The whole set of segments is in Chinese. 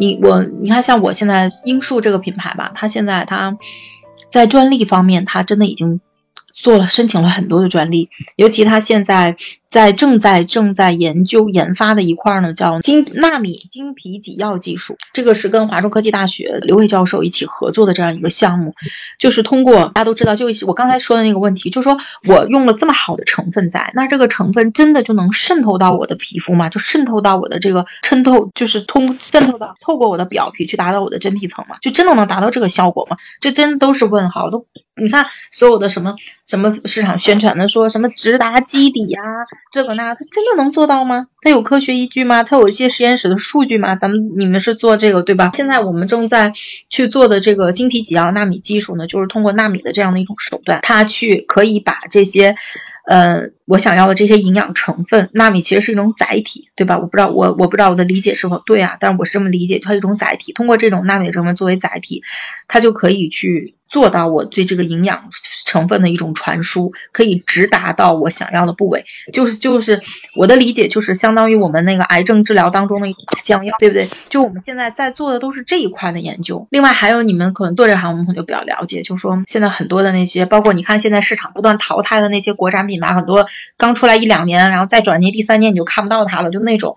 你我你看，像我现在英树这个品牌吧，它现在它在专利方面，它真的已经做了申请了很多的专利，尤其它现在。在正在正在研究研发的一块呢，叫金纳米晶皮挤药技术。这个是跟华中科技大学刘伟教授一起合作的这样一个项目，就是通过大家都知道，就我刚才说的那个问题，就是说我用了这么好的成分在，那这个成分真的就能渗透到我的皮肤吗？就渗透到我的这个渗透，就是通渗透到透过我的表皮去达到我的真皮层吗？就真的能达到这个效果吗？这真都是问号。都你看所有的什么什么市场宣传的说什么直达基底呀。这个那，它真的能做到吗？它有科学依据吗？它有一些实验室的数据吗？咱们你们是做这个对吧？现在我们正在去做的这个晶体给药纳米技术呢，就是通过纳米的这样的一种手段，它去可以把这些。呃，我想要的这些营养成分，纳米其实是一种载体，对吧？我不知道我我不知道我的理解是否对啊，但是我是这么理解，它一种载体，通过这种纳米成分作为载体，它就可以去做到我对这个营养成分的一种传输，可以直达到我想要的部位。就是就是我的理解就是相当于我们那个癌症治疗当中的一种降药，对不对？就我们现在在做的都是这一块的研究。另外还有你们可能做这行，我们可能就比较了解，就是说现在很多的那些，包括你看现在市场不断淘汰的那些国产品品。牌很多刚出来一两年，然后再转年第三年你就看不到它了，就那种，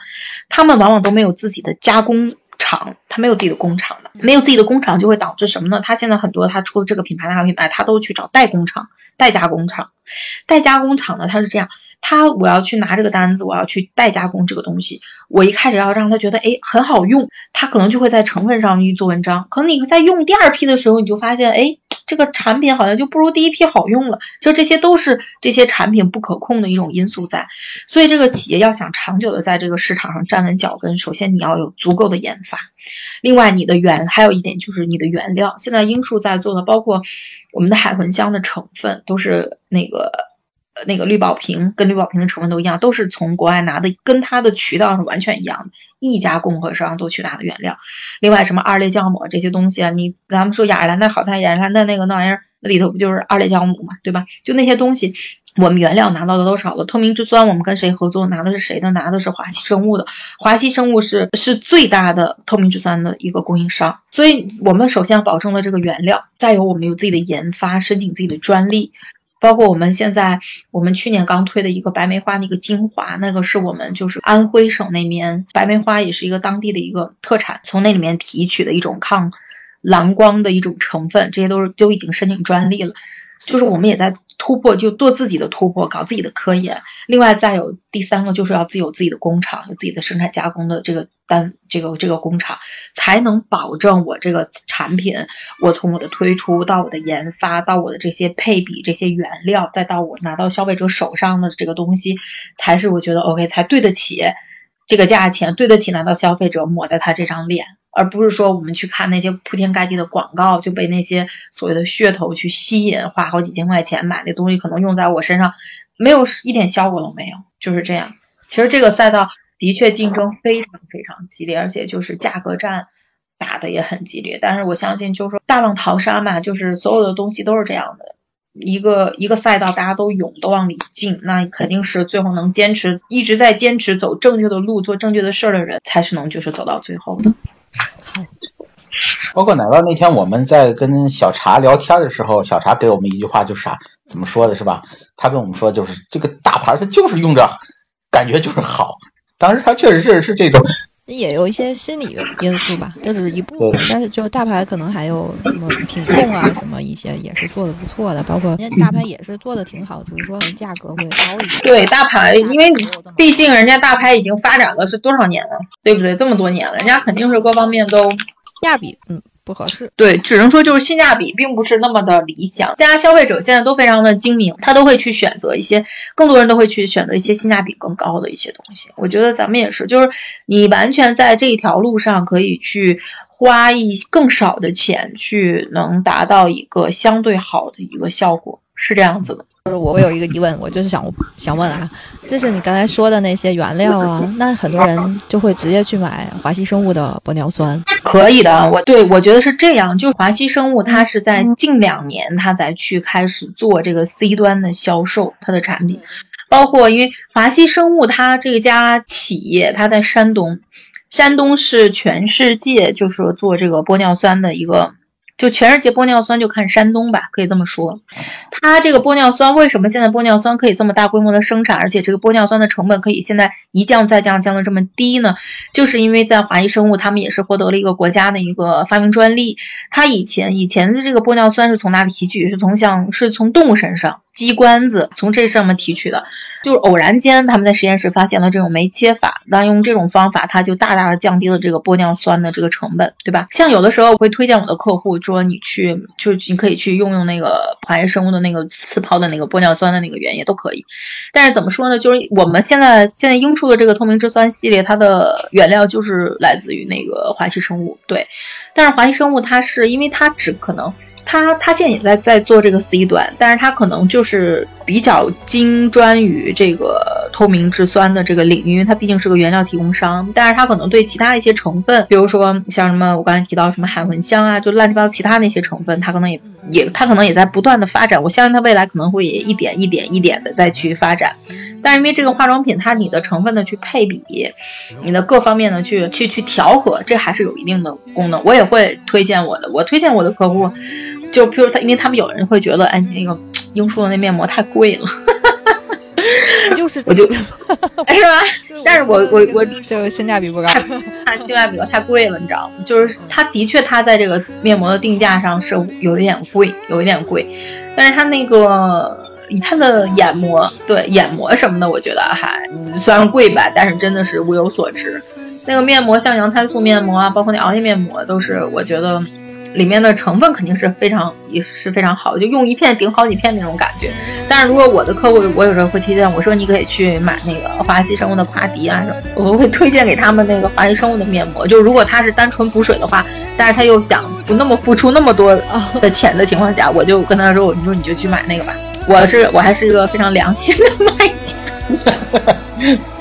他们往往都没有自己的加工厂，他没有自己的工厂的，没有自己的工厂就会导致什么呢？他现在很多他出的这个品牌那个品牌，他都去找代工厂、代加工厂、代加工厂呢，他是这样，他我要去拿这个单子，我要去代加工这个东西，我一开始要让他觉得哎很好用，他可能就会在成分上去做文章，可能你在用第二批的时候，你就发现哎。这个产品好像就不如第一批好用了，就这些都是这些产品不可控的一种因素在，所以这个企业要想长久的在这个市场上站稳脚跟，首先你要有足够的研发，另外你的原还有一点就是你的原料，现在英树在做的包括我们的海魂香的成分都是那个。那个绿宝瓶跟绿宝瓶的成分都一样，都是从国外拿的，跟它的渠道是完全一样的，一家供货商都去拿的原料。另外，什么二裂酵母这些东西啊，你咱们说雅诗兰黛好在雅诗兰黛那个那玩意儿，那里头不就是二裂酵母嘛，对吧？就那些东西，我们原料拿到的都少了。透明质酸，我们跟谁合作？拿的是谁的？拿的是华西生物的。华西生物是是最大的透明质酸的一个供应商，所以我们首先要保证了这个原料，再有我们有自己的研发，申请自己的专利。包括我们现在，我们去年刚推的一个白梅花那个精华，那个是我们就是安徽省那边白梅花也是一个当地的一个特产，从那里面提取的一种抗蓝光的一种成分，这些都是都已经申请专利了。就是我们也在突破，就做自己的突破，搞自己的科研。另外再有第三个，就是要自己有自己的工厂，有自己的生产加工的这个单，这个这个工厂，才能保证我这个产品，我从我的推出到我的研发，到我的这些配比、这些原料，再到我拿到消费者手上的这个东西，才是我觉得 OK，才对得起这个价钱，对得起拿到消费者抹在他这张脸。而不是说我们去看那些铺天盖地的广告，就被那些所谓的噱头去吸引，花好几千块钱买那东西，可能用在我身上没有一点效果都没有，就是这样。其实这个赛道的确竞争非常非常激烈，而且就是价格战打的也很激烈。但是我相信，就是说大浪淘沙嘛，就是所有的东西都是这样的。一个一个赛道，大家都涌，都往里进，那肯定是最后能坚持一直在坚持走正确的路，做正确的事儿的人，才是能就是走到最后的。包括奶酪那天我们在跟小茶聊天的时候，小茶给我们一句话，就是啥？怎么说的是吧？他跟我们说，就是这个大牌，他就是用着感觉就是好。当时他确实是是这种。也有一些心理因素吧，这只是一部分，但是就大牌可能还有什么品控啊，什么一些也是做的不错的，包括人家大牌也是做的挺好，只是说价格会高一点。对大牌，因为毕竟人家大牌已经发展了是多少年了，对不对？这么多年了，人家肯定是各方面都价比，嗯，不合适。对，只能说就是性价比并不是那么的理想。大家消费者现在都非常的精明，他都会去选择一些，更多人都会去选择一些性价比更高的一些东西。我觉得咱们也是，就是你完全在这一条路上可以去花一更少的钱，去能达到一个相对好的一个效果。是这样子的，就是我有一个疑问，我就是想想问啊，就是你刚才说的那些原料啊，那很多人就会直接去买华西生物的玻尿酸，可以的，我对我觉得是这样，就是华西生物它是在近两年它才去开始做这个 C 端的销售，它的产品，包括因为华西生物它这家企业它在山东，山东是全世界就是说做这个玻尿酸的一个。就全世界玻尿酸就看山东吧，可以这么说。它这个玻尿酸为什么现在玻尿酸可以这么大规模的生产，而且这个玻尿酸的成本可以现在一降再降，降的这么低呢？就是因为在华谊生物，他们也是获得了一个国家的一个发明专利。它以前以前的这个玻尿酸是从哪里提取？是从像是从动物身上鸡冠子从这上面提取的。就是偶然间，他们在实验室发现了这种酶切法，那用这种方法，它就大大的降低了这个玻尿酸的这个成本，对吧？像有的时候我会推荐我的客户说，你去就是你可以去用用那个华谊生物的那个次抛的那个玻尿酸的那个原液都可以。但是怎么说呢？就是我们现在现在英出的这个透明质酸系列，它的原料就是来自于那个华西生物，对。但是华西生物它是因为它只可能。他他现在也在在做这个 C 端，但是他可能就是比较精专于这个透明质酸的这个领域，因为它毕竟是个原料提供商。但是它可能对其他一些成分，比如说像什么我刚才提到什么海茴香啊，就乱七八糟其他那些成分，它可能也也它可能也在不断的发展。我相信它未来可能会也一点一点一点的再去发展。但是因为这个化妆品，它你的成分的去配比，你的各方面的去去去调和，这还是有一定的功能。我也会推荐我的，我推荐我的客户，就譬如他，因为他们有人会觉得，哎，你那个英叔的那面膜太贵了，就是我就，是吧？但是我我我就性价比不高，它性价比太贵了，你知道吗？就是它的确，它在这个面膜的定价上是有一点贵，有一点贵，但是它那个。以他的眼膜，对眼膜什么的，我觉得还虽然贵吧，但是真的是物有所值。那个面膜，像羊胎素面膜啊，包括那熬夜面膜，都是我觉得里面的成分肯定是非常也是非常好，就用一片顶好几片那种感觉。但是如果我的客户，我有时候会推荐我说你可以去买那个华熙生物的夸迪啊什么，我会推荐给他们那个华熙生物的面膜。就如果他是单纯补水的话，但是他又想不那么付出那么多的钱的情况下，我就跟他说，我说你就去买那个吧。我是我还是一个非常良心的卖家。